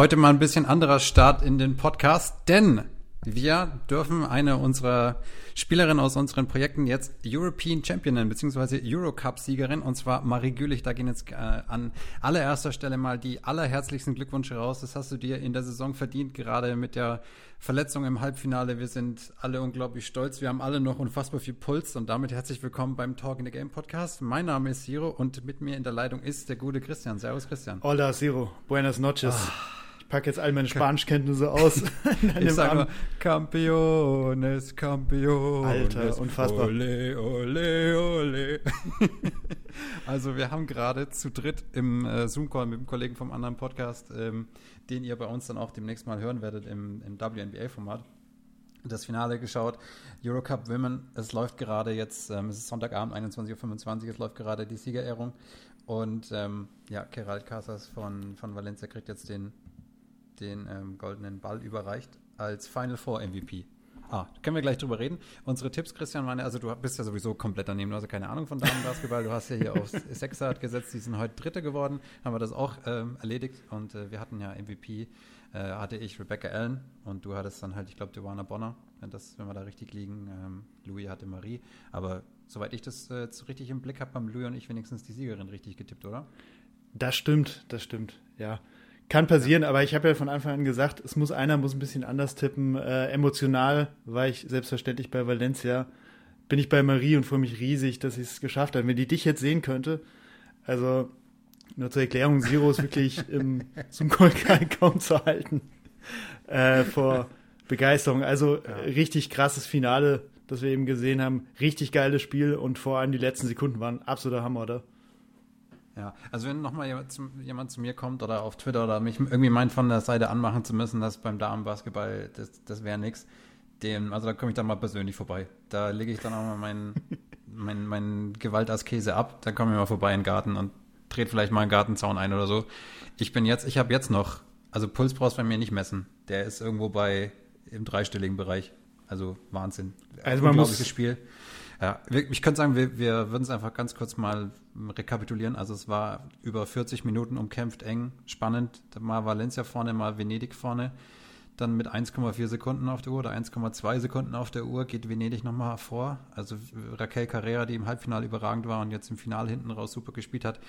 Heute mal ein bisschen anderer Start in den Podcast, denn wir dürfen eine unserer Spielerinnen aus unseren Projekten jetzt European Champion nennen, beziehungsweise Eurocup-Siegerin, und zwar Marie Gülich. Da gehen jetzt äh, an allererster Stelle mal die allerherzlichsten Glückwünsche raus. Das hast du dir in der Saison verdient, gerade mit der Verletzung im Halbfinale. Wir sind alle unglaublich stolz. Wir haben alle noch unfassbar viel Puls und damit herzlich willkommen beim Talk in the Game Podcast. Mein Name ist Siro und mit mir in der Leitung ist der gute Christian. Servus, Christian. Hola, Siro. Buenas noches. Ah packe jetzt all meine Spanischkenntnisse aus. ich sage mal, Campeones, Campeones. Alter, unfassbar. Ole, ole, ole. also wir haben gerade zu dritt im äh, Zoom-Call mit dem Kollegen vom anderen Podcast, ähm, den ihr bei uns dann auch demnächst mal hören werdet im, im WNBA-Format das Finale geschaut. Eurocup Women, es läuft gerade jetzt, ähm, es ist Sonntagabend, 21.25 Uhr, es läuft gerade die Siegerehrung. Und ähm, ja, Gerald Casas von, von Valencia kriegt jetzt den den ähm, goldenen Ball überreicht als Final Four MVP. Ah, können wir gleich drüber reden. Unsere Tipps, Christian, meine, also du bist ja sowieso komplett daneben, du hast ja keine Ahnung von Damenbasketball, du hast ja hier auf Sechser gesetzt, die sind heute Dritte geworden, haben wir das auch ähm, erledigt und äh, wir hatten ja MVP, äh, hatte ich Rebecca Allen und du hattest dann halt, ich glaube, Joanna Bonner, wenn, das, wenn wir da richtig liegen, ähm, Louis hatte Marie, aber soweit ich das äh, richtig im Blick habe, haben Louis und ich wenigstens die Siegerin richtig getippt, oder? Das stimmt, das stimmt, ja. Kann passieren, aber ich habe ja von Anfang an gesagt, es muss einer muss ein bisschen anders tippen. Äh, emotional war ich selbstverständlich bei Valencia. Bin ich bei Marie und freue mich riesig, dass sie es geschafft hat. Wenn die dich jetzt sehen könnte, also nur zur Erklärung, Zero ist wirklich im, zum Kolkai kaum zu halten äh, vor Begeisterung. Also ja. richtig krasses Finale, das wir eben gesehen haben. Richtig geiles Spiel und vor allem die letzten Sekunden waren absoluter Hammer, oder? Ja, also wenn nochmal jemand, jemand zu mir kommt oder auf Twitter oder mich irgendwie meint, von der Seite anmachen zu müssen, dass beim Damenbasketball, das, das wäre nichts, dem, also da komme ich dann mal persönlich vorbei. Da lege ich dann auch mal meinen mein, mein Gewaltaskese ab, dann komme ich mal vorbei in den Garten und dreht vielleicht mal einen Gartenzaun ein oder so. Ich bin jetzt, ich habe jetzt noch, also Puls brauchst du bei mir nicht messen. Der ist irgendwo bei im dreistelligen Bereich. Also Wahnsinn. Also man muss Spiel. Ja, ich könnte sagen, wir, wir würden es einfach ganz kurz mal rekapitulieren. Also es war über 40 Minuten umkämpft, eng, spannend. Mal Valencia vorne, mal Venedig vorne. Dann mit 1,4 Sekunden auf der Uhr oder 1,2 Sekunden auf der Uhr geht Venedig nochmal vor. Also Raquel Carrera, die im Halbfinale überragend war und jetzt im Finale hinten raus super gespielt hat,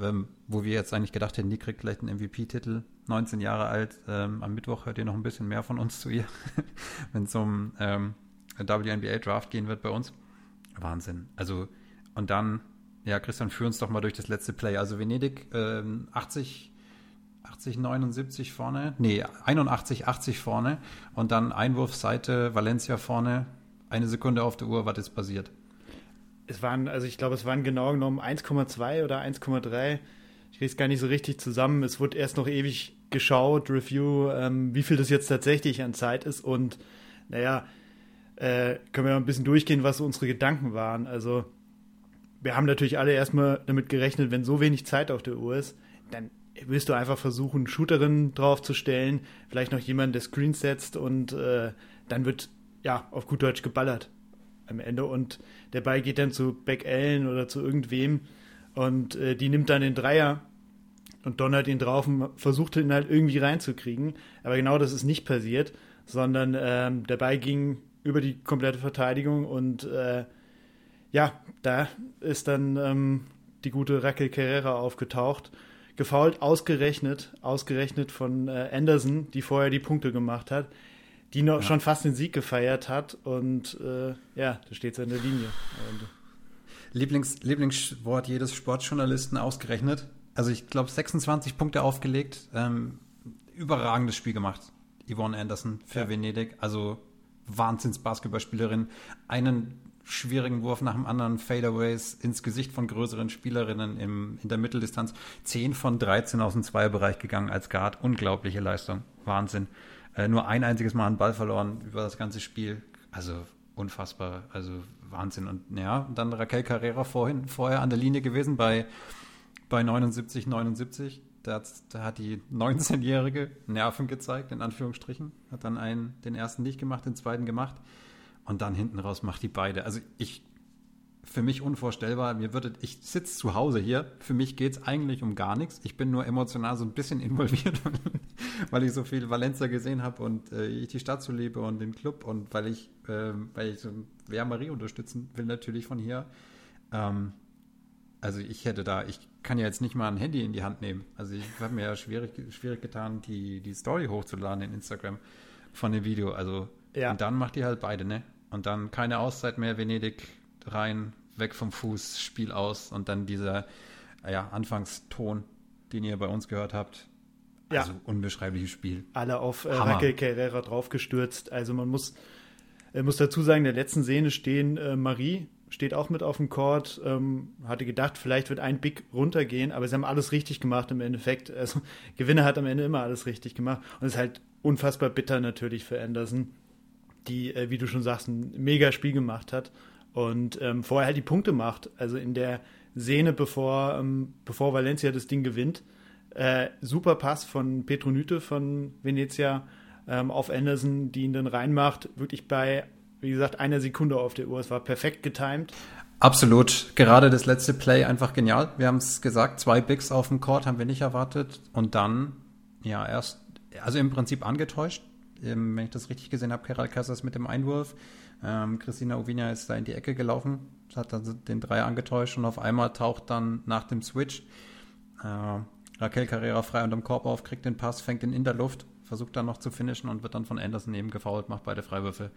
ähm, wo wir jetzt eigentlich gedacht hätten, die kriegt vielleicht einen MVP-Titel. 19 Jahre alt. Ähm, am Mittwoch hört ihr noch ein bisschen mehr von uns zu ihr, wenn es um ähm, WNBA-Draft gehen wird bei uns. Wahnsinn. Also, und dann, ja, Christian, führ uns doch mal durch das letzte Play. Also Venedig ähm, 80, 80, 79 vorne, nee, 81, 80 vorne und dann Einwurfseite, Valencia vorne, eine Sekunde auf der Uhr, was ist passiert? Es waren, also ich glaube, es waren genau genommen 1,2 oder 1,3. Ich kriege es gar nicht so richtig zusammen. Es wurde erst noch ewig geschaut, Review, ähm, wie viel das jetzt tatsächlich an Zeit ist und naja, äh, können wir mal ein bisschen durchgehen, was so unsere Gedanken waren. Also, wir haben natürlich alle erstmal damit gerechnet, wenn so wenig Zeit auf der Uhr ist, dann willst du einfach versuchen, Shooterin draufzustellen, vielleicht noch jemanden, der Screens setzt und äh, dann wird, ja, auf gut Deutsch geballert am Ende und der Ball geht dann zu Beck Allen oder zu irgendwem und äh, die nimmt dann den Dreier und donnert ihn drauf und versucht ihn halt irgendwie reinzukriegen. Aber genau das ist nicht passiert, sondern ähm, der Ball ging über die komplette Verteidigung und äh, ja, da ist dann ähm, die gute Raquel Carrera aufgetaucht. Gefault, ausgerechnet, ausgerechnet von äh, Anderson, die vorher die Punkte gemacht hat, die noch ja. schon fast den Sieg gefeiert hat und äh, ja, da steht sie in der Linie. Lieblings, Lieblingswort jedes Sportjournalisten ausgerechnet. Also ich glaube 26 Punkte aufgelegt, ähm, überragendes Spiel gemacht. Yvonne Anderson für ja. Venedig. Also Wahnsinns-Basketballspielerin, einen schwierigen Wurf nach dem anderen, Fadeaways ins Gesicht von größeren Spielerinnen im, in der Mitteldistanz. 10 von 13 aus dem Zweierbereich gegangen als Guard. Unglaubliche Leistung. Wahnsinn. Äh, nur ein einziges Mal einen Ball verloren über das ganze Spiel. Also unfassbar. Also Wahnsinn. Und ja, dann Raquel Carrera vorhin, vorher an der Linie gewesen bei, bei 79, 79. Da hat, da hat die 19-Jährige Nerven gezeigt, in Anführungsstrichen. Hat dann einen, den ersten nicht gemacht, den zweiten gemacht. Und dann hinten raus macht die beide. Also ich, für mich unvorstellbar. Mir würde, ich sitze zu Hause hier. Für mich geht es eigentlich um gar nichts. Ich bin nur emotional so ein bisschen involviert, weil ich so viel Valencia gesehen habe und äh, ich die Stadt so liebe und den Club und weil ich, äh, weil ich so Marie unterstützen will natürlich von hier. Ähm, also ich hätte da, ich kann ja jetzt nicht mal ein Handy in die Hand nehmen. Also ich habe mir ja schwierig, schwierig getan, die, die Story hochzuladen in Instagram von dem Video. Also ja. und dann macht ihr halt beide, ne? Und dann keine Auszeit mehr, Venedig rein, weg vom Fuß, Spiel aus und dann dieser ja, Anfangston, den ihr bei uns gehört habt. Ja. Also unbeschreibliches Spiel. Alle auf äh, Raquel Carrera draufgestürzt. Also man muss, äh, muss dazu sagen, in der letzten Szene stehen äh, Marie steht auch mit auf dem Court, ähm, hatte gedacht, vielleicht wird ein Big runtergehen, aber sie haben alles richtig gemacht im Endeffekt. Also Gewinner hat am Ende immer alles richtig gemacht und es ist halt unfassbar bitter natürlich für Anderson, die, äh, wie du schon sagst, ein mega Spiel gemacht hat und ähm, vorher halt die Punkte macht. Also in der Szene, bevor, ähm, bevor Valencia das Ding gewinnt. Äh, super Pass von Petronyte von Venezia ähm, auf Anderson, die ihn dann reinmacht. Wirklich bei, wie gesagt, einer Sekunde auf der Uhr. Es war perfekt getimed. Absolut. Gerade das letzte Play einfach genial. Wir haben es gesagt, zwei Bigs auf dem Court haben wir nicht erwartet. Und dann, ja, erst, also im Prinzip angetäuscht. Ähm, wenn ich das richtig gesehen habe, Keral Casas mit dem Einwurf. Ähm, Christina Ovinia ist da in die Ecke gelaufen, hat dann den Dreier angetäuscht und auf einmal taucht dann nach dem Switch äh, Raquel Carrera frei unterm Korb auf, kriegt den Pass, fängt ihn in der Luft, versucht dann noch zu finishen und wird dann von Anderson eben gefoult, macht beide Freiwürfe.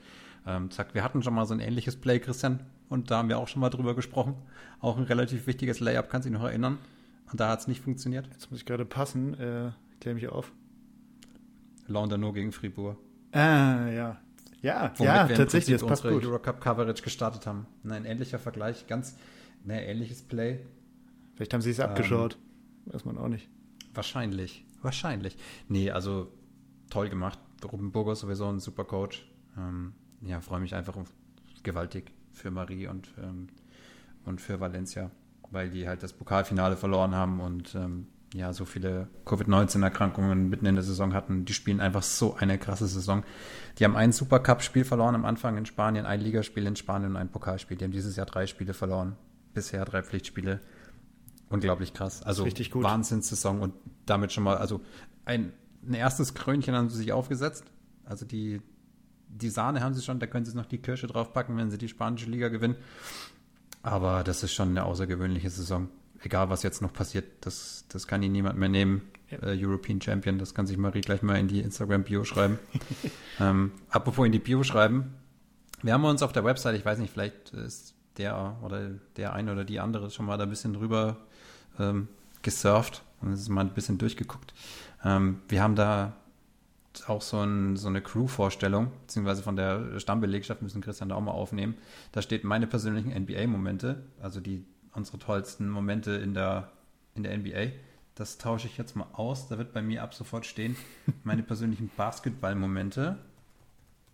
Ähm, zack, wir hatten schon mal so ein ähnliches Play, Christian, und da haben wir auch schon mal drüber gesprochen. Auch ein relativ wichtiges Layup, kannst du dich noch erinnern? Und da hat es nicht funktioniert. Jetzt muss ich gerade passen, äh, klär mich auf. Laundano gegen Fribourg. Ah, ja. Ja, ja, tatsächlich, das passt gut. Eurocup Coverage gestartet haben. Ein ähnlicher Vergleich, ganz ein ähnliches Play. Vielleicht haben sie es ähm, abgeschaut. Weiß man auch nicht. Wahrscheinlich. Wahrscheinlich. Nee, also toll gemacht. Ruben Burgos sowieso ein super Coach. Ähm, ja, freue mich einfach gewaltig für Marie und, ähm, und für Valencia, weil die halt das Pokalfinale verloren haben und ähm, ja, so viele Covid-19-Erkrankungen mitten in der Saison hatten. Die spielen einfach so eine krasse Saison. Die haben ein Supercup-Spiel verloren am Anfang in Spanien, ein Ligaspiel in Spanien und ein Pokalspiel. Die haben dieses Jahr drei Spiele verloren. Bisher drei Pflichtspiele. Unglaublich krass. Also Wahnsinnssaison und damit schon mal, also ein, ein erstes Krönchen haben sie sich aufgesetzt. Also die, die Sahne haben sie schon, da können sie noch die Kirsche draufpacken, wenn sie die spanische Liga gewinnen. Aber das ist schon eine außergewöhnliche Saison egal was jetzt noch passiert, das, das kann ihn niemand mehr nehmen. Ja. Äh, European Champion, das kann sich Marie gleich mal in die Instagram-Bio schreiben. ähm, apropos in die Bio schreiben, wir haben uns auf der Website, ich weiß nicht, vielleicht ist der oder der eine oder die andere schon mal da ein bisschen drüber ähm, gesurft und ist mal ein bisschen durchgeguckt. Ähm, wir haben da auch so, ein, so eine Crew-Vorstellung, beziehungsweise von der Stammbelegschaft müssen Christian da auch mal aufnehmen. Da steht meine persönlichen NBA-Momente, also die unsere tollsten Momente in der, in der NBA. Das tausche ich jetzt mal aus. Da wird bei mir ab sofort stehen meine persönlichen Basketball-Momente.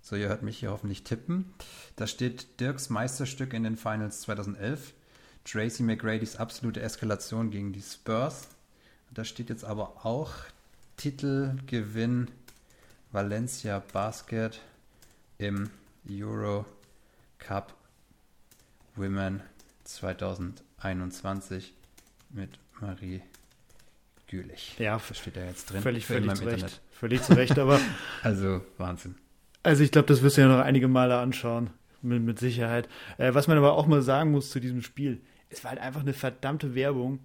So, ihr hört mich hier hoffentlich tippen. Da steht Dirks Meisterstück in den Finals 2011. Tracy McGrady's absolute Eskalation gegen die Spurs. Da steht jetzt aber auch Titelgewinn Valencia Basket im Euro Cup Women 2011. 21 mit Marie Gülich. Ja, das steht da jetzt drin. Völlig, völlig zu Recht. Völlig zu Recht, aber. also, Wahnsinn. Also, ich glaube, das wirst du ja noch einige Male anschauen. Mit, mit Sicherheit. Äh, was man aber auch mal sagen muss zu diesem Spiel: Es war halt einfach eine verdammte Werbung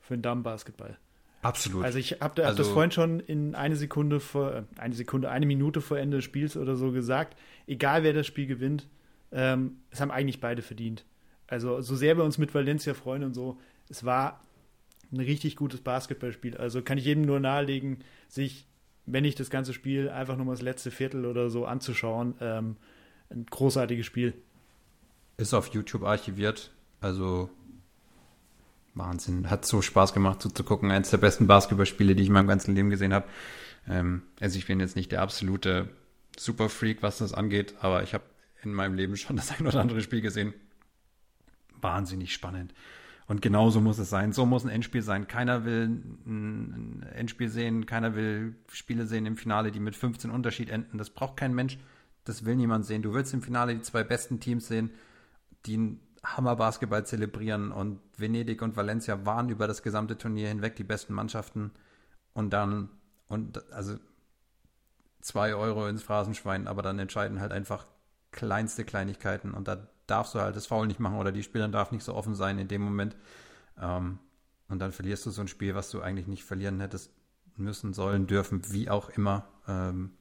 für den Damenbasketball. Absolut. Also ich habe hab also, das vorhin schon in eine Sekunde vor, äh, eine Sekunde, eine Minute vor Ende des Spiels oder so gesagt. Egal wer das Spiel gewinnt, ähm, es haben eigentlich beide verdient. Also so sehr wir uns mit Valencia freuen und so, es war ein richtig gutes Basketballspiel. Also kann ich jedem nur nahelegen, sich, wenn nicht das ganze Spiel, einfach nur mal das letzte Viertel oder so anzuschauen. Ähm, ein großartiges Spiel. Ist auf YouTube archiviert. Also Wahnsinn. Hat so Spaß gemacht zuzugucken. Eines der besten Basketballspiele, die ich in meinem ganzen Leben gesehen habe. Ähm, also ich bin jetzt nicht der absolute Superfreak, was das angeht, aber ich habe in meinem Leben schon das ein oder andere Spiel gesehen, wahnsinnig spannend. Und genauso muss es sein. So muss ein Endspiel sein. Keiner will ein Endspiel sehen, keiner will Spiele sehen im Finale, die mit 15 Unterschied enden. Das braucht kein Mensch. Das will niemand sehen. Du willst im Finale die zwei besten Teams sehen, die Hammer-Basketball zelebrieren und Venedig und Valencia waren über das gesamte Turnier hinweg die besten Mannschaften und dann, und also zwei Euro ins Phrasenschwein, aber dann entscheiden halt einfach kleinste Kleinigkeiten und da darfst du halt das Foul nicht machen oder die Spielerin darf nicht so offen sein in dem Moment. Ähm, und dann verlierst du so ein Spiel, was du eigentlich nicht verlieren hättest müssen, sollen, dürfen, wie auch immer. Ähm,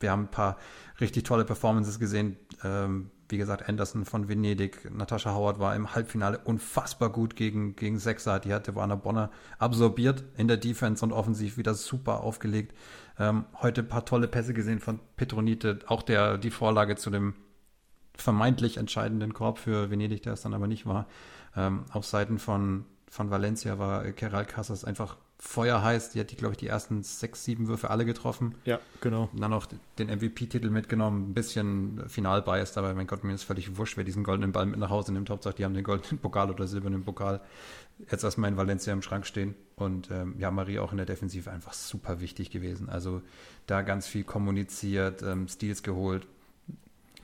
wir haben ein paar richtig tolle Performances gesehen. Ähm, wie gesagt, Anderson von Venedig, Natascha Howard war im Halbfinale unfassbar gut gegen, gegen Sechser. Die hatte Warner Bonner absorbiert in der Defense und offensiv wieder super aufgelegt. Ähm, heute ein paar tolle Pässe gesehen von Petronite, auch der, die Vorlage zu dem vermeintlich entscheidenden Korb für Venedig, der es dann aber nicht war. Ähm, auf Seiten von, von Valencia war Keral Casas einfach feuerheiß. Die hat die, glaube ich, die ersten sechs, sieben Würfe alle getroffen. Ja, genau. Und dann noch den MVP-Titel mitgenommen. Ein bisschen Final-Bias, aber mein Gott, mir ist völlig wurscht, wer diesen goldenen Ball mit nach Hause nimmt. Hauptsache, die haben den goldenen Pokal oder silbernen Pokal jetzt erstmal in Valencia im Schrank stehen. Und ähm, ja, Marie auch in der Defensive einfach super wichtig gewesen. Also da ganz viel kommuniziert, ähm, Steals geholt,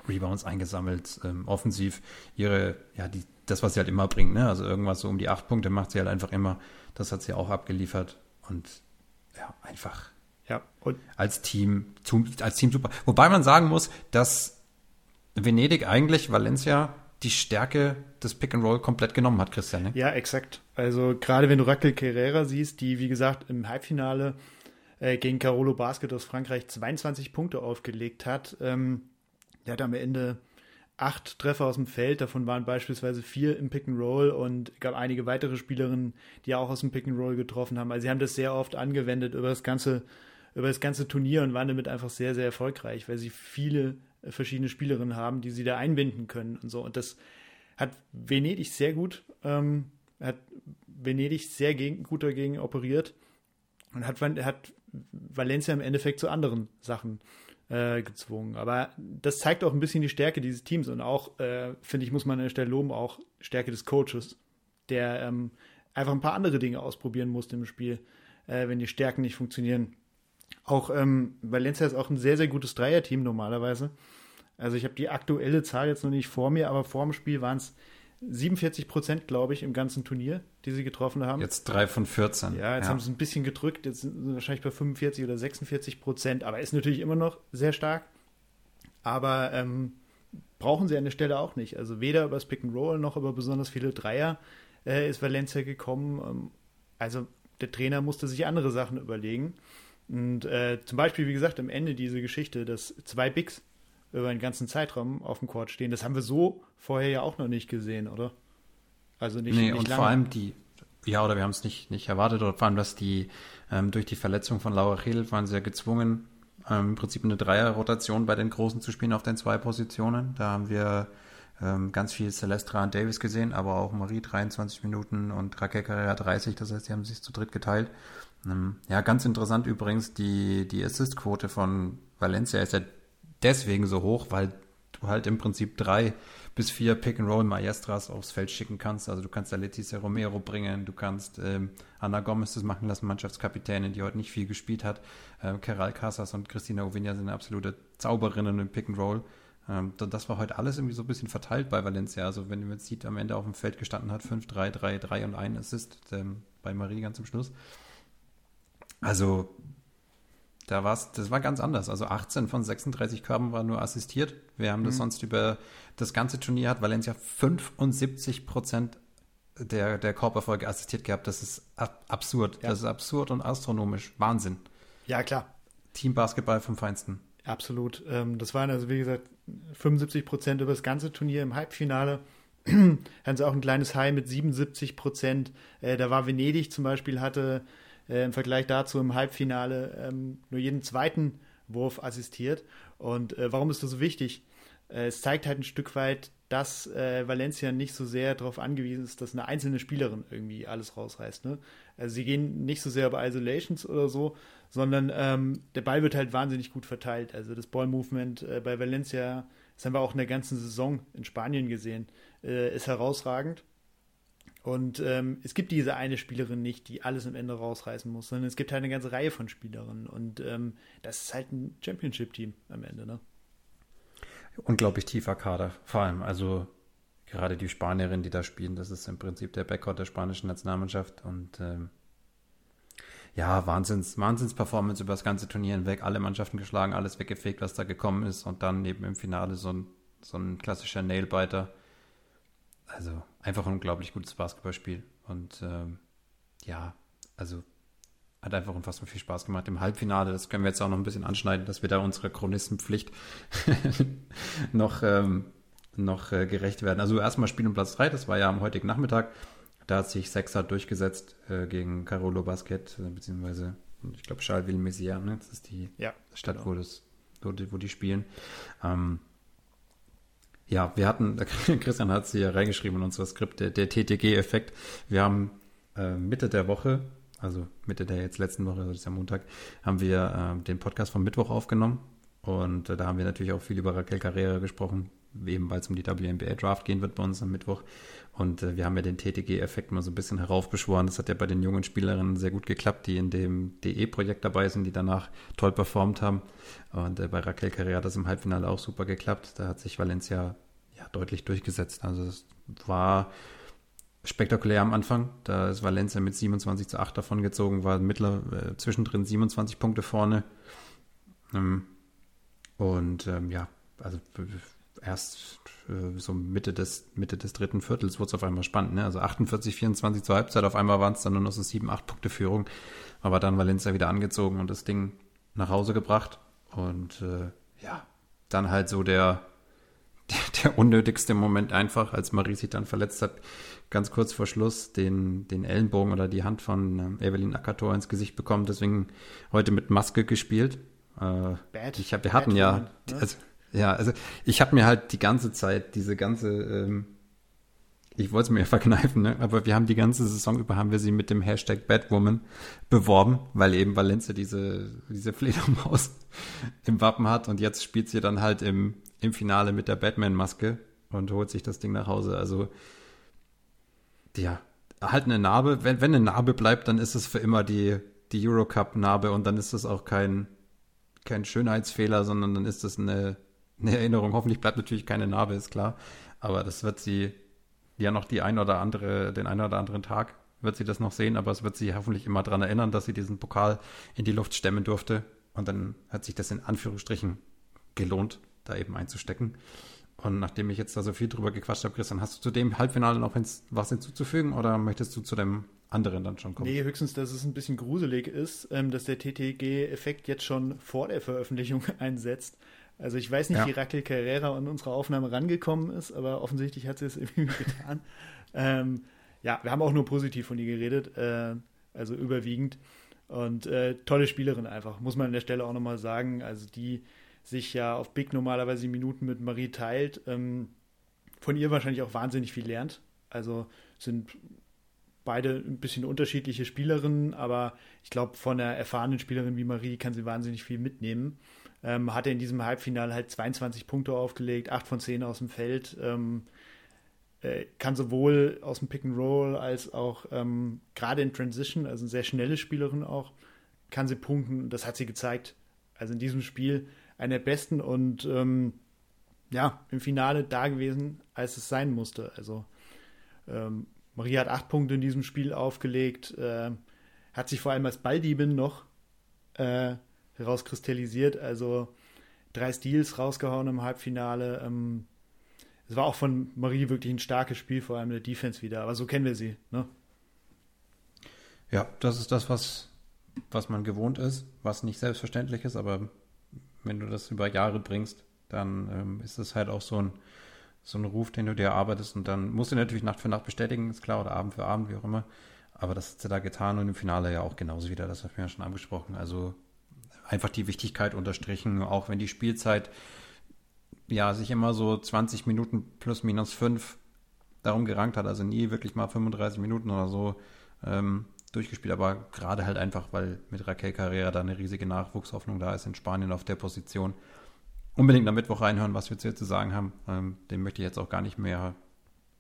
Rebounds eingesammelt, ähm, offensiv ihre, ja, die, das, was sie halt immer bringt, ne? Also irgendwas so um die acht Punkte macht sie halt einfach immer. Das hat sie auch abgeliefert und ja, einfach ja, und als Team, als Team super. Wobei man sagen muss, dass Venedig eigentlich Valencia die Stärke des Pick and Roll komplett genommen hat, Christian. Ne? Ja, exakt. Also gerade wenn du Raquel Carrera siehst, die wie gesagt im Halbfinale äh, gegen Carolo Basket aus Frankreich 22 Punkte aufgelegt hat, ähm, der hat am Ende acht Treffer aus dem Feld, davon waren beispielsweise vier im Pick and Roll und gab einige weitere Spielerinnen, die auch aus dem Pick and Roll getroffen haben. Also sie haben das sehr oft angewendet über das ganze über das ganze Turnier und waren damit einfach sehr sehr erfolgreich, weil sie viele verschiedene Spielerinnen haben, die sie da einbinden können und so. Und das hat Venedig sehr gut, ähm, hat Venedig sehr gegen, gut dagegen operiert und hat, hat Valencia im Endeffekt zu anderen Sachen äh, gezwungen. Aber das zeigt auch ein bisschen die Stärke dieses Teams und auch, äh, finde ich, muss man an der Stelle loben, auch Stärke des Coaches, der ähm, einfach ein paar andere Dinge ausprobieren musste im Spiel, äh, wenn die Stärken nicht funktionieren. Auch ähm, Valencia ist auch ein sehr, sehr gutes Dreierteam normalerweise. Also ich habe die aktuelle Zahl jetzt noch nicht vor mir, aber vor dem Spiel waren es 47 Prozent, glaube ich, im ganzen Turnier, die sie getroffen haben. Jetzt drei von 14. Ja, jetzt ja. haben sie ein bisschen gedrückt. Jetzt sind sie wahrscheinlich bei 45 oder 46 Prozent, aber ist natürlich immer noch sehr stark. Aber ähm, brauchen sie an der Stelle auch nicht. Also weder über das Pick and Roll noch über besonders viele Dreier äh, ist Valencia gekommen. Ähm, also der Trainer musste sich andere Sachen überlegen. Und äh, zum Beispiel, wie gesagt, am Ende diese Geschichte, dass zwei Bigs über einen ganzen Zeitraum auf dem Court stehen. Das haben wir so vorher ja auch noch nicht gesehen, oder? Also nicht, nee, nicht und lange. vor allem die, ja, oder wir haben es nicht, nicht erwartet, oder vor allem, dass die ähm, durch die Verletzung von Laura Hill waren sehr gezwungen, ähm, im Prinzip eine Dreierrotation bei den Großen zu spielen auf den zwei Positionen. Da haben wir ähm, ganz viel Celestra und Davis gesehen, aber auch Marie 23 Minuten und Raquel Carrera 30, das heißt, die haben sich zu dritt geteilt. Ähm, ja, ganz interessant übrigens, die, die Assist-Quote von Valencia ist ja deswegen so hoch, weil du halt im Prinzip drei bis vier Pick-and-Roll-Maestras aufs Feld schicken kannst. Also du kannst da Letizia Romero bringen, du kannst ähm, Anna Gomez das machen lassen, Mannschaftskapitänin, die heute nicht viel gespielt hat. Ähm, Keral Casas und Christina Ovinia sind absolute Zauberinnen im Pick-and-Roll. Ähm, das war heute alles irgendwie so ein bisschen verteilt bei Valencia. Also wenn man sieht, am Ende auf dem Feld gestanden hat 5, 3, 3, 3 und 1 Assist ähm, bei Marie ganz zum Schluss. Also da war's, das war ganz anders. Also 18 von 36 Körben war nur assistiert. Wir haben das mhm. sonst über das ganze Turnier hat Valencia 75 Prozent der, der Korberfolge assistiert gehabt. Das ist ab absurd. Ja. Das ist absurd und astronomisch. Wahnsinn. Ja, klar. Team Basketball vom Feinsten. Absolut. Ähm, das waren also, wie gesagt, 75 Prozent über das ganze Turnier im Halbfinale. Haben sie auch ein kleines High mit 77 Prozent. Äh, da war Venedig zum Beispiel, hatte äh, im Vergleich dazu im Halbfinale ähm, nur jeden zweiten Wurf assistiert. Und äh, warum ist das so wichtig? Äh, es zeigt halt ein Stück weit, dass äh, Valencia nicht so sehr darauf angewiesen ist, dass eine einzelne Spielerin irgendwie alles rausreißt. Ne? Also sie gehen nicht so sehr über Isolations oder so, sondern ähm, der Ball wird halt wahnsinnig gut verteilt. Also das Ball-Movement äh, bei Valencia, das haben wir auch in der ganzen Saison in Spanien gesehen, äh, ist herausragend. Und ähm, es gibt diese eine Spielerin nicht, die alles am Ende rausreißen muss, sondern es gibt halt eine ganze Reihe von Spielerinnen. Und ähm, das ist halt ein Championship-Team am Ende, ne? Unglaublich tiefer Kader, vor allem. Also gerade die Spanierin, die da spielen, das ist im Prinzip der Backcourt der spanischen Nationalmannschaft und ähm, ja, Wahnsinns, Wahnsinns-Performance über das ganze Turnier hinweg, alle Mannschaften geschlagen, alles weggefegt, was da gekommen ist und dann eben im Finale so ein, so ein klassischer Nailbiter. Also einfach ein unglaublich gutes Basketballspiel und ähm, ja, also hat einfach unfassbar viel Spaß gemacht. Im Halbfinale, das können wir jetzt auch noch ein bisschen anschneiden, dass wir da unserer Chronistenpflicht noch, ähm, noch äh, gerecht werden. Also erstmal Spiel um Platz 3, das war ja am heutigen Nachmittag. Da hat sich Sechser durchgesetzt äh, gegen Carolo Basket, äh, beziehungsweise, ich glaube, Charleville-Mézières, ne? das ist die ja, Stadt, genau. wo, das, wo, die, wo die spielen. Ähm, ja, wir hatten, Christian hat es hier reingeschrieben in unser Skript, der, der TTG-Effekt. Wir haben äh, Mitte der Woche, also Mitte der jetzt letzten Woche, also das ist ja Montag, haben wir äh, den Podcast vom Mittwoch aufgenommen. Und äh, da haben wir natürlich auch viel über Raquel Carrera gesprochen, eben weil es um die WNBA Draft gehen wird bei uns am Mittwoch. Und äh, wir haben ja den TTG-Effekt mal so ein bisschen heraufbeschworen. Das hat ja bei den jungen Spielerinnen sehr gut geklappt, die in dem DE-Projekt dabei sind, die danach toll performt haben. Und äh, bei Raquel Carrera hat das im Halbfinale auch super geklappt. Da hat sich Valencia ja deutlich durchgesetzt. Also es war spektakulär am Anfang. Da ist Valencia mit 27 zu 8 davon gezogen, war mittler, äh, zwischendrin 27 Punkte vorne. Ähm, und ähm, ja, also erst äh, so Mitte des, Mitte des dritten Viertels wurde es auf einmal spannend. Ne? Also 48, 24 zur Halbzeit, auf einmal waren es dann nur noch so 7, 8 Punkte Führung. Aber dann Valencia wieder angezogen und das Ding nach Hause gebracht. Und äh, ja, dann halt so der, der, der unnötigste Moment einfach, als Marie sich dann verletzt hat, ganz kurz vor Schluss den, den Ellenbogen oder die Hand von äh, Evelyn Akator ins Gesicht bekommen. Deswegen heute mit Maske gespielt. Äh, Bad, ich hab, wir hatten ja, Moment, ne? also, ja, also ich habe mir halt die ganze Zeit diese ganze, ähm, ich wollte es mir verkneifen, ne? aber wir haben die ganze Saison über, haben wir sie mit dem Hashtag Batwoman beworben, weil eben Valencia diese, diese Fledermaus im Wappen hat und jetzt spielt sie dann halt im, im Finale mit der Batman-Maske und holt sich das Ding nach Hause. Also, ja, halt eine Narbe. Wenn, wenn eine Narbe bleibt, dann ist es für immer die, die Eurocup-Narbe und dann ist es auch kein, kein Schönheitsfehler, sondern dann ist es eine, eine Erinnerung. Hoffentlich bleibt natürlich keine Narbe, ist klar. Aber das wird sie ja noch die ein oder andere, den einen oder anderen Tag wird sie das noch sehen, aber es wird sie hoffentlich immer daran erinnern, dass sie diesen Pokal in die Luft stemmen durfte. Und dann hat sich das in Anführungsstrichen gelohnt, da eben einzustecken. Und nachdem ich jetzt da so viel drüber gequatscht habe, Christian, hast du zu dem Halbfinale noch was hinzuzufügen oder möchtest du zu dem anderen dann schon kommen? Nee, höchstens, dass es ein bisschen gruselig ist, ähm, dass der TTG-Effekt jetzt schon vor der Veröffentlichung einsetzt. Also ich weiß nicht, ja. wie Raquel Carrera an unsere Aufnahme rangekommen ist, aber offensichtlich hat sie es irgendwie getan. ähm, ja, wir haben auch nur positiv von ihr geredet, äh, also überwiegend. Und äh, tolle Spielerin einfach, muss man an der Stelle auch nochmal sagen. Also die sich ja auf Big normalerweise Minuten mit Marie teilt, ähm, von ihr wahrscheinlich auch wahnsinnig viel lernt. Also sind beide ein bisschen unterschiedliche Spielerinnen, aber ich glaube, von einer erfahrenen Spielerin wie Marie kann sie wahnsinnig viel mitnehmen. Ähm, hatte in diesem Halbfinale halt 22 Punkte aufgelegt, 8 von 10 aus dem Feld. Ähm, äh, kann sowohl aus dem Pick and Roll als auch ähm, gerade in Transition, also eine sehr schnelle Spielerin auch, kann sie punkten. Das hat sie gezeigt. Also in diesem Spiel eine der besten und ähm, ja, im Finale da gewesen, als es sein musste. Also ähm, Maria hat acht Punkte in diesem Spiel aufgelegt, äh, hat sich vor allem als Balldiebin noch äh, herauskristallisiert. Also drei Steals rausgehauen im Halbfinale. Ähm, es war auch von Marie wirklich ein starkes Spiel, vor allem in der Defense wieder. Aber so kennen wir sie. Ne? Ja, das ist das, was, was man gewohnt ist, was nicht selbstverständlich ist, aber wenn du das über Jahre bringst, dann ähm, ist es halt auch so ein, so ein Ruf, den du dir erarbeitest und dann musst du natürlich Nacht für Nacht bestätigen, ist klar, oder Abend für Abend, wie auch immer. Aber das hat sie da getan und im Finale ja auch genauso wieder, das haben wir ja schon angesprochen. Also einfach die Wichtigkeit unterstrichen, auch wenn die Spielzeit ja sich immer so 20 Minuten plus minus 5 darum gerankt hat, also nie wirklich mal 35 Minuten oder so ähm, durchgespielt, aber gerade halt einfach, weil mit Raquel Carrera da eine riesige Nachwuchshoffnung da ist in Spanien auf der Position. Unbedingt am Mittwoch reinhören, was wir zu, zu sagen haben. Ähm, den möchte ich jetzt auch gar nicht mehr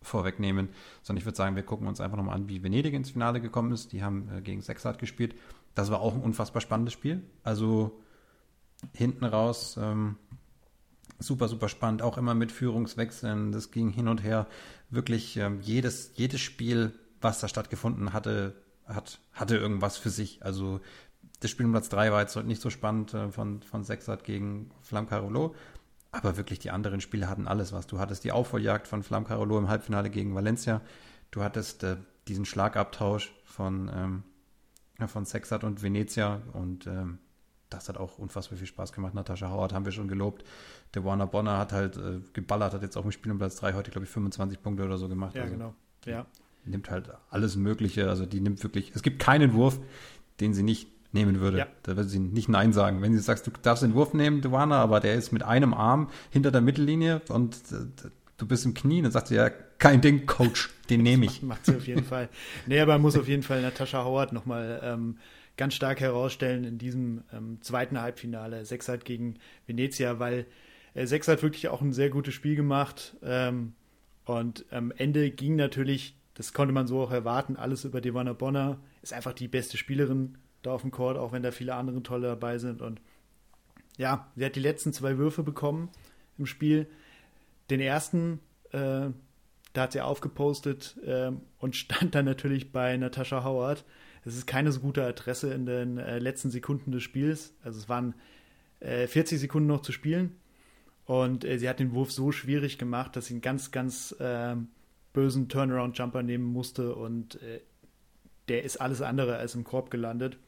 vorwegnehmen, sondern ich würde sagen, wir gucken uns einfach nochmal an, wie Venedig ins Finale gekommen ist. Die haben äh, gegen Sexart gespielt. Das war auch ein unfassbar spannendes Spiel. Also hinten raus ähm, super, super spannend. Auch immer mit Führungswechseln. Das ging hin und her. Wirklich ähm, jedes, jedes Spiel, was da stattgefunden hatte, hat, hatte irgendwas für sich. Also das Spiel um Platz 3 war jetzt nicht so spannend äh, von, von Sexat gegen Flam Carolo. Aber wirklich die anderen Spiele hatten alles was. Du hattest die Aufholjagd von Flam Carolo im Halbfinale gegen Valencia. Du hattest äh, diesen Schlagabtausch von, ähm, von Sexat und Venezia und ähm, das hat auch unfassbar viel Spaß gemacht. Natascha Howard haben wir schon gelobt. Der Warner Bonner hat halt äh, geballert, hat jetzt auch im Spiel um Platz 3 heute, glaube ich, 25 Punkte oder so gemacht. Ja, also, genau. Ja. Nimmt halt alles Mögliche. Also die nimmt wirklich, es gibt keinen Wurf, den sie nicht nehmen würde. Ja. Da würde sie nicht Nein sagen. Wenn sie sagst, du darfst den Wurf nehmen, Duana, aber der ist mit einem Arm hinter der Mittellinie und äh, du bist im Knie, dann sagt sie ja, kein Ding, Coach, den nehme ich. Macht sie auf jeden Fall. Nee, aber muss auf jeden Fall Natascha Howard nochmal ähm, ganz stark herausstellen in diesem ähm, zweiten Halbfinale. Sechs halt gegen Venezia, weil äh, Sechs hat wirklich auch ein sehr gutes Spiel gemacht. Ähm, und am Ende ging natürlich, das konnte man so auch erwarten, alles über Devana Bonner. Ist einfach die beste Spielerin da auf dem Court, auch wenn da viele andere tolle dabei sind. Und ja, sie hat die letzten zwei Würfe bekommen im Spiel. Den ersten, äh, da hat sie aufgepostet äh, und stand dann natürlich bei Natascha Howard. Es ist keine so gute Adresse in den äh, letzten Sekunden des Spiels. Also es waren 40 äh, Sekunden noch zu spielen. Und äh, sie hat den Wurf so schwierig gemacht, dass sie einen ganz, ganz ähm, bösen Turnaround-Jumper nehmen musste. Und äh, der ist alles andere als im Korb gelandet.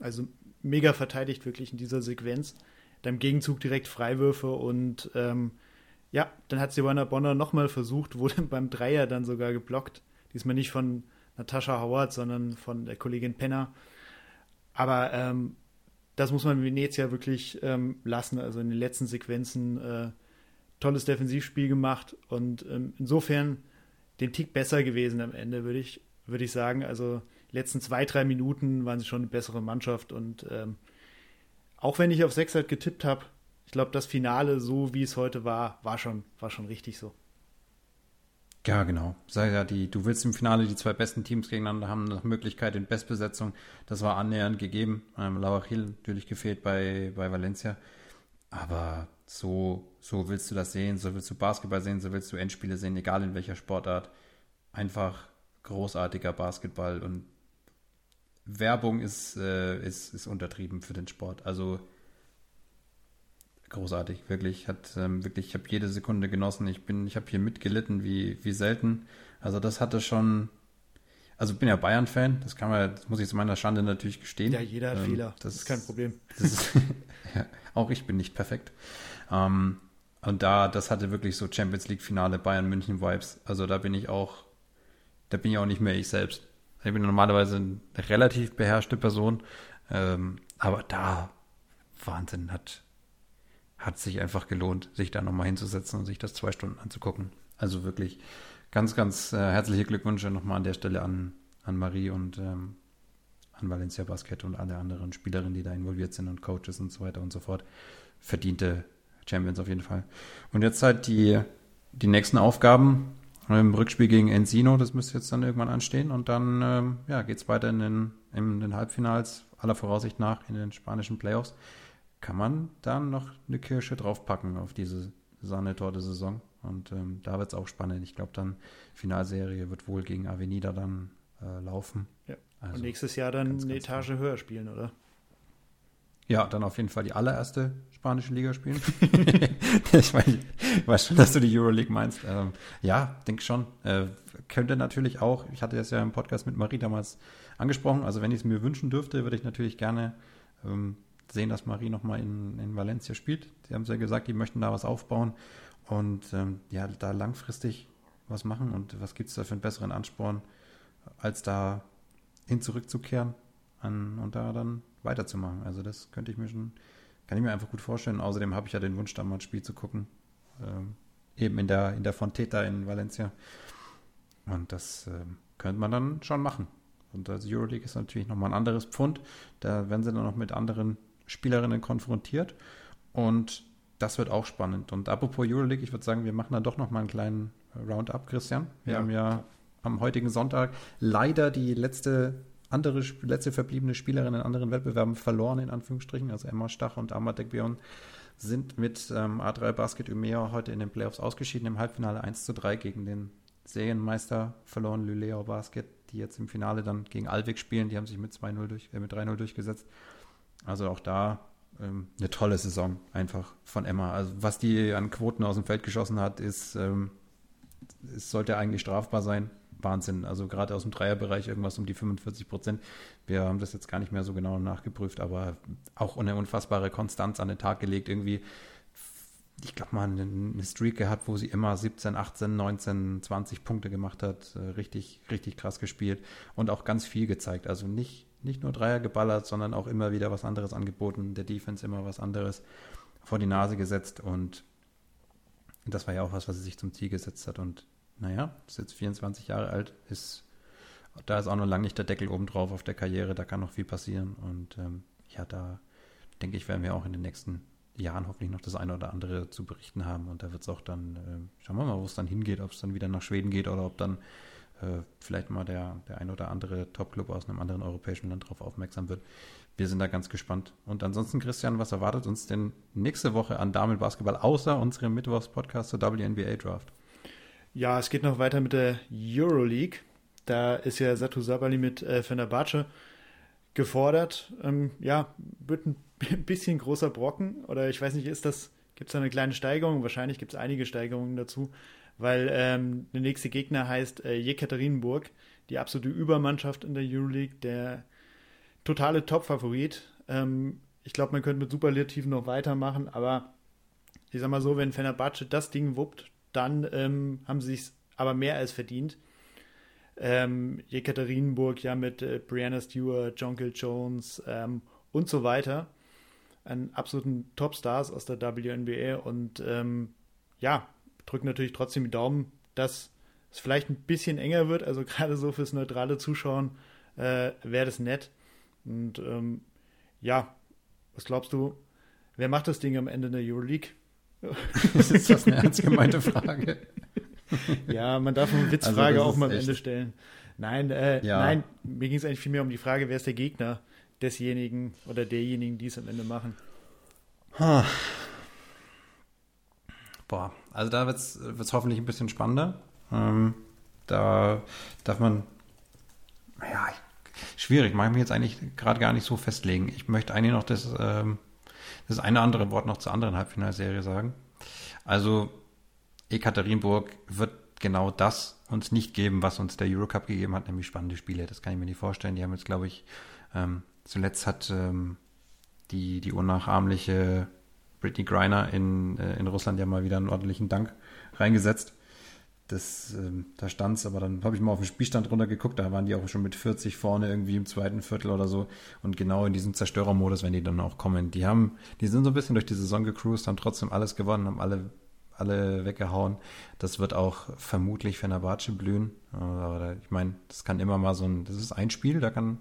Also mega verteidigt wirklich in dieser Sequenz. Dann im Gegenzug direkt Freiwürfe und ähm, ja, dann hat Silvana Bonner nochmal versucht, wurde beim Dreier dann sogar geblockt. Diesmal nicht von Natascha Howard, sondern von der Kollegin Penner. Aber ähm, das muss man Venezia wirklich ähm, lassen. Also in den letzten Sequenzen äh, tolles Defensivspiel gemacht und ähm, insofern den Tick besser gewesen am Ende, würde ich, würd ich sagen. Also die letzten zwei, drei Minuten waren sie schon eine bessere Mannschaft und ähm, auch wenn ich auf 6 halt getippt habe, glaube, das Finale, so wie es heute war, war schon, war schon richtig so. Ja, genau. Sag ja, die, du willst im Finale die zwei besten Teams gegeneinander haben, nach Möglichkeit in Bestbesetzung. Das war annähernd gegeben. Ähm, Lauachil natürlich gefehlt bei, bei Valencia. Aber so, so willst du das sehen, so willst du Basketball sehen, so willst du Endspiele sehen, egal in welcher Sportart. Einfach großartiger Basketball und Werbung ist, äh, ist, ist untertrieben für den Sport. Also großartig, wirklich. Hat ähm, wirklich, ich habe jede Sekunde genossen. Ich bin, ich habe hier mitgelitten wie, wie selten. Also das hatte schon. Also ich bin ja Bayern-Fan, das kann man, das muss ich zu meiner Schande natürlich gestehen. Ja, jeder hat ähm, Fehler. Das ist kein Problem. Ist, ja, auch ich bin nicht perfekt. Ähm, und da, das hatte wirklich so Champions League-Finale Bayern München Vibes. Also da bin ich auch, da bin ich auch nicht mehr ich selbst. Ich bin normalerweise eine relativ beherrschte Person, ähm, aber da Wahnsinn hat hat sich einfach gelohnt, sich da nochmal hinzusetzen und sich das zwei Stunden anzugucken. Also wirklich ganz, ganz äh, herzliche Glückwünsche nochmal an der Stelle an, an Marie und ähm, an Valencia Basket und alle anderen Spielerinnen, die da involviert sind und Coaches und so weiter und so fort. Verdiente Champions auf jeden Fall. Und jetzt halt die, die nächsten Aufgaben im Rückspiel gegen Ensino, das müsste jetzt dann irgendwann anstehen und dann ähm, ja, geht es weiter in den, in den Halbfinals, aller Voraussicht nach in den spanischen Playoffs kann man dann noch eine Kirsche draufpacken auf diese Sahnetorte-Saison. Und ähm, da wird es auch spannend. Ich glaube, dann Finalserie wird wohl gegen Avenida dann äh, laufen. Ja. Also Und nächstes Jahr dann ganz, eine ganz Etage klar. höher spielen, oder? Ja, dann auf jeden Fall die allererste spanische Liga spielen. ich, weiß, ich, weiß, schon, dass du die Euroleague meinst. Ähm, ja, denke schon. Äh, könnte natürlich auch, ich hatte es ja im Podcast mit Marie damals angesprochen, also wenn ich es mir wünschen dürfte, würde ich natürlich gerne ähm, sehen, dass Marie nochmal in, in Valencia spielt. Sie haben ja gesagt, die möchten da was aufbauen und ähm, ja, da langfristig was machen. Und was gibt es da für einen besseren Ansporn, als da hin zurückzukehren an, und da dann weiterzumachen. Also das könnte ich mir schon, kann ich mir einfach gut vorstellen. Außerdem habe ich ja den Wunsch, da mal ein Spiel zu gucken. Ähm, eben in der, in der Fonteta in Valencia. Und das ähm, könnte man dann schon machen. Und das Euroleague ist natürlich nochmal ein anderes Pfund. Da werden sie dann noch mit anderen Spielerinnen konfrontiert. Und das wird auch spannend. Und apropos Euroleague, ich würde sagen, wir machen da doch noch mal einen kleinen Roundup, Christian. Wir ja. haben ja am heutigen Sonntag leider die letzte andere letzte verbliebene Spielerin in anderen Wettbewerben verloren, in Anführungsstrichen. Also Emma Stach und Amadek Bion sind mit ähm, A3 Basket Umea heute in den Playoffs ausgeschieden, im Halbfinale 1 zu 3 gegen den Serienmeister verloren, Luleo Basket, die jetzt im Finale dann gegen Alvik spielen. Die haben sich mit 2-0 durch, äh, mit 3-0 durchgesetzt. Also auch da ähm, eine tolle Saison einfach von Emma. Also was die an Quoten aus dem Feld geschossen hat, ist, ähm, es sollte eigentlich strafbar sein. Wahnsinn. Also gerade aus dem Dreierbereich irgendwas um die 45 Prozent. Wir haben das jetzt gar nicht mehr so genau nachgeprüft, aber auch eine unfassbare Konstanz an den Tag gelegt. Irgendwie, ich glaube mal, eine Streak gehabt, wo sie immer 17, 18, 19, 20 Punkte gemacht hat. Äh, richtig, richtig krass gespielt und auch ganz viel gezeigt. Also nicht, nicht nur Dreier geballert, sondern auch immer wieder was anderes angeboten. Der Defense immer was anderes vor die Nase gesetzt und das war ja auch was, was sie sich zum Ziel gesetzt hat. Und naja, ist jetzt 24 Jahre alt, ist, da ist auch noch lange nicht der Deckel oben drauf auf der Karriere, da kann noch viel passieren. Und ähm, ja, da denke ich, werden wir auch in den nächsten Jahren hoffentlich noch das eine oder andere zu berichten haben. Und da wird es auch dann, äh, schauen wir mal, wo es dann hingeht, ob es dann wieder nach Schweden geht oder ob dann äh, vielleicht mal der, der ein oder andere Top-Club aus einem anderen europäischen Land darauf aufmerksam wird. Wir sind da ganz gespannt. Und ansonsten, Christian, was erwartet uns denn nächste Woche an Damenbasketball außer unserem Mittwochs-Podcast zur WNBA Draft? Ja, es geht noch weiter mit der Euroleague. Da ist ja Satu Sabali mit äh, Fenerbahce gefordert. Ähm, ja, wird ein bisschen großer Brocken. Oder ich weiß nicht, ist das, gibt es da eine kleine Steigerung? Wahrscheinlich gibt es einige Steigerungen dazu, weil ähm, der nächste Gegner heißt äh, Jekaterinburg, die absolute Übermannschaft in der Euroleague, der totale Top-Favorit. Ähm, ich glaube, man könnte mit Superlativen noch weitermachen, aber ich sag mal so, wenn Fenerbahce das Ding wuppt, dann ähm, haben sie es aber mehr als verdient. Ähm, Jekaterinburg ja mit äh, Brianna Stewart, John Gill Jones ähm, und so weiter. An absoluten Topstars aus der WNBA und ähm, ja, drücken natürlich trotzdem die Daumen, dass es vielleicht ein bisschen enger wird. Also gerade so fürs neutrale Zuschauen äh, wäre das nett. Und ähm, ja, was glaubst du, wer macht das Ding am Ende in der Euroleague? ist das eine ernst gemeinte Frage? ja, man darf eine Witzfrage also auch mal am Ende stellen. Nein, äh, ja. nein, mir ging es eigentlich vielmehr um die Frage, wer ist der Gegner desjenigen oder derjenigen, die es am Ende machen. Boah, also da wird es hoffentlich ein bisschen spannender. Ähm, da darf man, ja, schwierig, mag ich mich jetzt eigentlich gerade gar nicht so festlegen. Ich möchte eigentlich noch das ähm, das eine andere Wort noch zur anderen Halbfinalserie sagen. Also Ekaterinburg wird genau das uns nicht geben, was uns der Eurocup gegeben hat, nämlich spannende Spiele. Das kann ich mir nicht vorstellen. Die haben jetzt, glaube ich, ähm, zuletzt hat ähm, die, die unnachahmliche Britney Griner in, äh, in Russland ja mal wieder einen ordentlichen Dank reingesetzt. Das, ähm, da stand es, aber dann habe ich mal auf den Spielstand runtergeguckt, da waren die auch schon mit 40 vorne irgendwie im zweiten Viertel oder so. Und genau in diesem Zerstörermodus, wenn die dann auch kommen. Die haben, die sind so ein bisschen durch die Saison gecruised, haben trotzdem alles gewonnen, haben alle, alle weggehauen. Das wird auch vermutlich Fenerbahce blühen. Aber ich meine, das kann immer mal so ein, das ist ein Spiel, da kann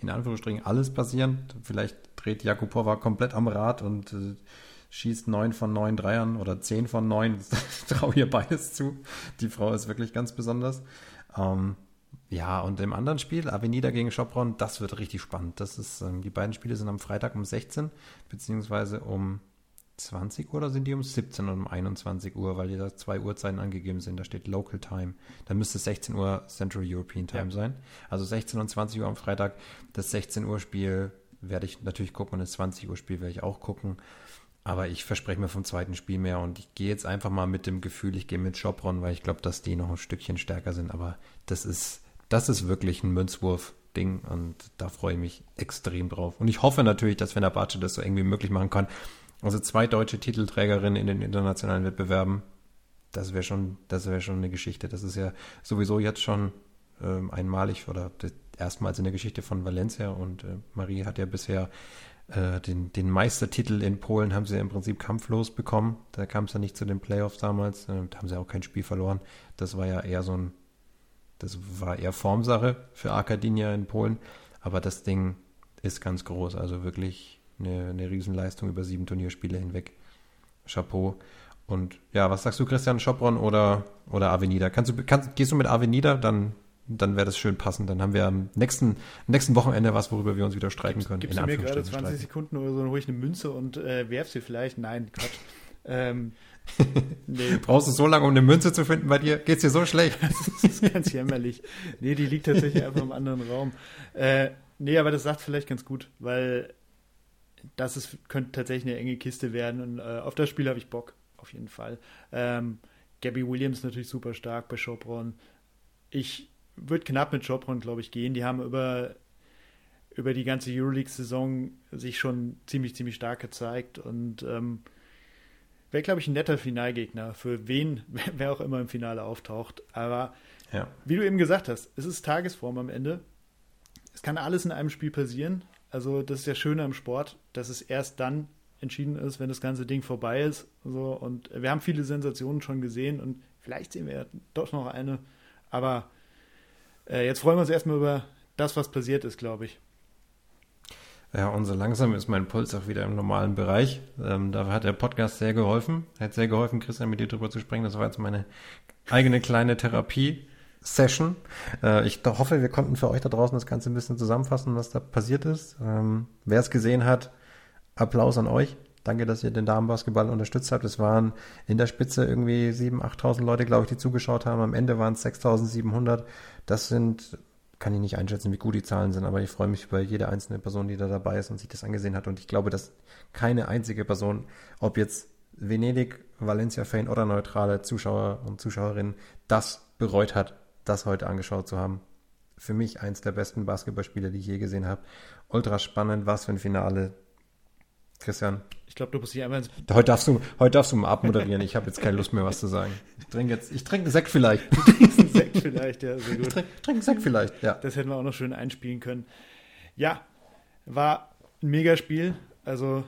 in Anführungsstrichen alles passieren. Vielleicht dreht Jakubova komplett am Rad und äh, schießt neun von neun Dreiern oder zehn von neun. traue ihr beides zu. Die Frau ist wirklich ganz besonders. Ähm, ja, und im anderen Spiel, Avenida gegen Schopron, das wird richtig spannend. Das ist, ähm, die beiden Spiele sind am Freitag um 16, beziehungsweise um 20 Uhr oder sind die um 17 und um 21 Uhr, weil da zwei Uhrzeiten angegeben sind. Da steht Local Time. Da müsste es 16 Uhr Central European Time ja. sein. Also 16 und 20 Uhr am Freitag. Das 16 Uhr Spiel werde ich natürlich gucken und das 20 Uhr Spiel werde ich auch gucken. Aber ich verspreche mir vom zweiten Spiel mehr und ich gehe jetzt einfach mal mit dem Gefühl, ich gehe mit Schopron, weil ich glaube, dass die noch ein Stückchen stärker sind. Aber das ist, das ist wirklich ein Münzwurf-Ding und da freue ich mich extrem drauf. Und ich hoffe natürlich, dass Fenerbahce das so irgendwie möglich machen kann. Also zwei deutsche Titelträgerinnen in den internationalen Wettbewerben, das wäre schon, das schon eine Geschichte. Das ist ja sowieso jetzt schon ähm, einmalig oder erstmals in der Geschichte von Valencia und äh, Marie hat ja bisher äh, den, den Meistertitel in Polen haben sie ja im Prinzip kampflos bekommen. Da kam es ja nicht zu den Playoffs damals. Äh, da haben sie auch kein Spiel verloren. Das war ja eher so ein, das war eher Formsache für Arkadinia in Polen. Aber das Ding ist ganz groß. Also wirklich eine, eine Riesenleistung über sieben Turnierspiele hinweg. Chapeau. Und ja, was sagst du, Christian Schopron oder, oder Avenida? Kannst du, kannst, gehst du mit Avenida? Dann dann wäre das schön passend. Dann haben wir am nächsten, nächsten Wochenende was, worüber wir uns wieder streiten können. Gibst du mir gerade 20 streiten. Sekunden oder so, dann hole ich eine Münze und äh, werf sie vielleicht? Nein, Quatsch. ähm, nee. Brauchst du so lange, um eine Münze zu finden bei dir? Geht's dir so schlecht? das ist ganz jämmerlich. Nee, die liegt tatsächlich einfach im anderen Raum. Äh, nee, aber das sagt vielleicht ganz gut, weil das ist, könnte tatsächlich eine enge Kiste werden und äh, auf das Spiel habe ich Bock, auf jeden Fall. Ähm, Gabby Williams natürlich super stark bei Chopron. Ich würde knapp mit Chopron, glaube ich, gehen. Die haben über, über die ganze Euroleague-Saison sich schon ziemlich, ziemlich stark gezeigt und ähm, wäre, glaube ich, ein netter Finalgegner für wen, wer auch immer im Finale auftaucht. Aber ja. wie du eben gesagt hast, es ist Tagesform am Ende. Es kann alles in einem Spiel passieren. Also das ist ja schön am Sport, dass es erst dann entschieden ist, wenn das ganze Ding vorbei ist. So, und wir haben viele Sensationen schon gesehen und vielleicht sehen wir ja doch noch eine. Aber äh, jetzt freuen wir uns erstmal über das, was passiert ist, glaube ich. Ja, und so langsam ist mein Puls auch wieder im normalen Bereich. Ähm, da hat der Podcast sehr geholfen. Hat sehr geholfen, Christian, mit dir drüber zu sprechen. Das war jetzt meine eigene kleine Therapie-Session. Äh, ich hoffe, wir konnten für euch da draußen das Ganze ein bisschen zusammenfassen, was da passiert ist. Ähm, Wer es gesehen hat, Applaus an euch. Danke, dass ihr den Damenbasketball unterstützt habt. Es waren in der Spitze irgendwie 7.000, 8.000 Leute, glaube ich, die zugeschaut haben. Am Ende waren es 6.700. Das sind, kann ich nicht einschätzen, wie gut die Zahlen sind, aber ich freue mich über jede einzelne Person, die da dabei ist und sich das angesehen hat. Und ich glaube, dass keine einzige Person, ob jetzt Venedig, Valencia-Fan oder neutrale Zuschauer und Zuschauerinnen, das bereut hat, das heute angeschaut zu haben. Für mich eins der besten Basketballspiele, die ich je gesehen habe. Ultra spannend, was für ein Finale. Christian. Ich glaube, du musst dich einmal ins Heute darfst du, heute darfst du mal abmoderieren. Ich habe jetzt keine Lust mehr, was zu sagen. Ich trinke jetzt, ich trinke einen Sekt vielleicht. Du trinkst einen Sekt vielleicht, ja, sehr gut. Ich trinke trink einen Sekt vielleicht, ja. Das hätten wir auch noch schön einspielen können. Ja, war ein Megaspiel. Also,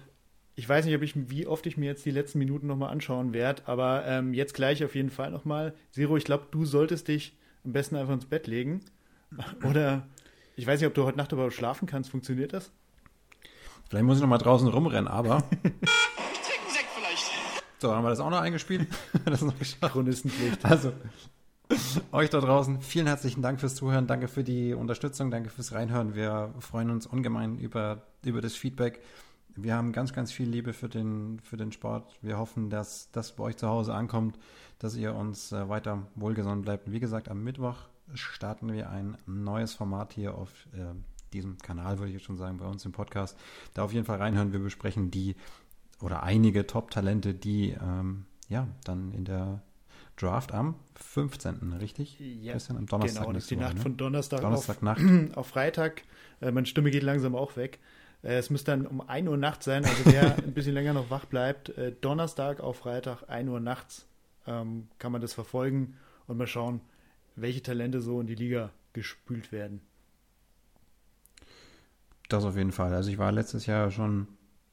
ich weiß nicht, ob ich, wie oft ich mir jetzt die letzten Minuten nochmal anschauen werde, aber ähm, jetzt gleich auf jeden Fall nochmal. Zero, ich glaube, du solltest dich am besten einfach ins Bett legen. Oder, ich weiß nicht, ob du heute Nacht überhaupt schlafen kannst. Funktioniert das? Vielleicht muss ich noch mal draußen rumrennen, aber. ich trinke einen Sekt vielleicht. So, haben wir das auch noch eingespielt? das noch geschafft. Chronistenpflicht. Also, euch da draußen, vielen herzlichen Dank fürs Zuhören, danke für die Unterstützung, danke fürs Reinhören. Wir freuen uns ungemein über, über das Feedback. Wir haben ganz, ganz viel Liebe für den, für den Sport. Wir hoffen, dass das bei euch zu Hause ankommt, dass ihr uns äh, weiter wohlgesonnen bleibt. Wie gesagt, am Mittwoch starten wir ein neues Format hier auf äh, diesem Kanal, würde ich jetzt schon sagen, bei uns im Podcast. Da auf jeden Fall reinhören. Wir besprechen die oder einige Top-Talente, die ähm, ja dann in der Draft am 15. richtig? Ja, Bisschen am Donnerstag. Genau, das ist die Nacht ne? von Donnerstag, Donnerstag auf, Nacht. auf Freitag. Äh, meine Stimme geht langsam auch weg. Äh, es müsste dann um 1 Uhr nachts sein, also wer ein bisschen länger noch wach bleibt, äh, Donnerstag auf Freitag, 1 Uhr nachts, ähm, kann man das verfolgen und mal schauen, welche Talente so in die Liga gespült werden. Das auf jeden Fall. Also ich war letztes Jahr schon,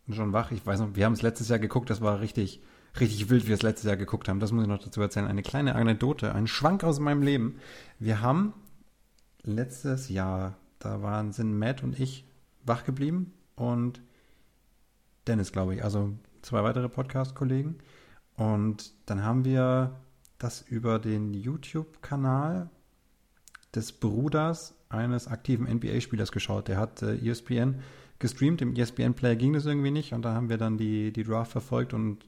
schon wach. Ich weiß noch, wir haben es letztes Jahr geguckt, das war richtig, richtig wild, wie wir es letztes Jahr geguckt haben. Das muss ich noch dazu erzählen. Eine kleine Anekdote, ein Schwank aus meinem Leben. Wir haben letztes Jahr, da waren, sind Matt und ich wach geblieben und Dennis, glaube ich, also zwei weitere Podcast-Kollegen. Und dann haben wir das über den YouTube-Kanal des Bruders eines aktiven NBA-Spielers geschaut. Der hat äh, ESPN gestreamt. Im ESPN-Player ging das irgendwie nicht. Und da haben wir dann die, die Draft verfolgt und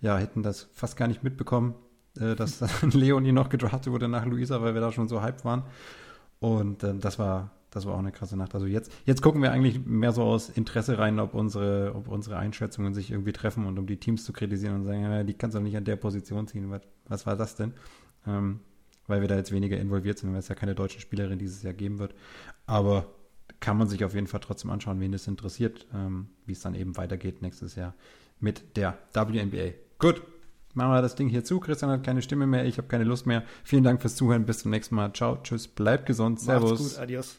ja, hätten das fast gar nicht mitbekommen, äh, dass Leonie noch gedraftet wurde nach Luisa, weil wir da schon so hyped waren. Und äh, das war das war auch eine krasse Nacht. Also jetzt, jetzt gucken wir eigentlich mehr so aus Interesse rein, ob unsere, ob unsere Einschätzungen sich irgendwie treffen und um die Teams zu kritisieren und sagen, ja, die kannst du nicht an der Position ziehen. Was, was war das denn? Ähm, weil wir da jetzt weniger involviert sind, weil es ja keine deutschen Spielerin dieses Jahr geben wird. Aber kann man sich auf jeden Fall trotzdem anschauen, wen das interessiert, ähm, wie es dann eben weitergeht nächstes Jahr mit der WNBA. Gut, machen wir das Ding hier zu. Christian hat keine Stimme mehr, ich habe keine Lust mehr. Vielen Dank fürs Zuhören, bis zum nächsten Mal. Ciao, tschüss, bleibt gesund, servus. Macht's gut, adios.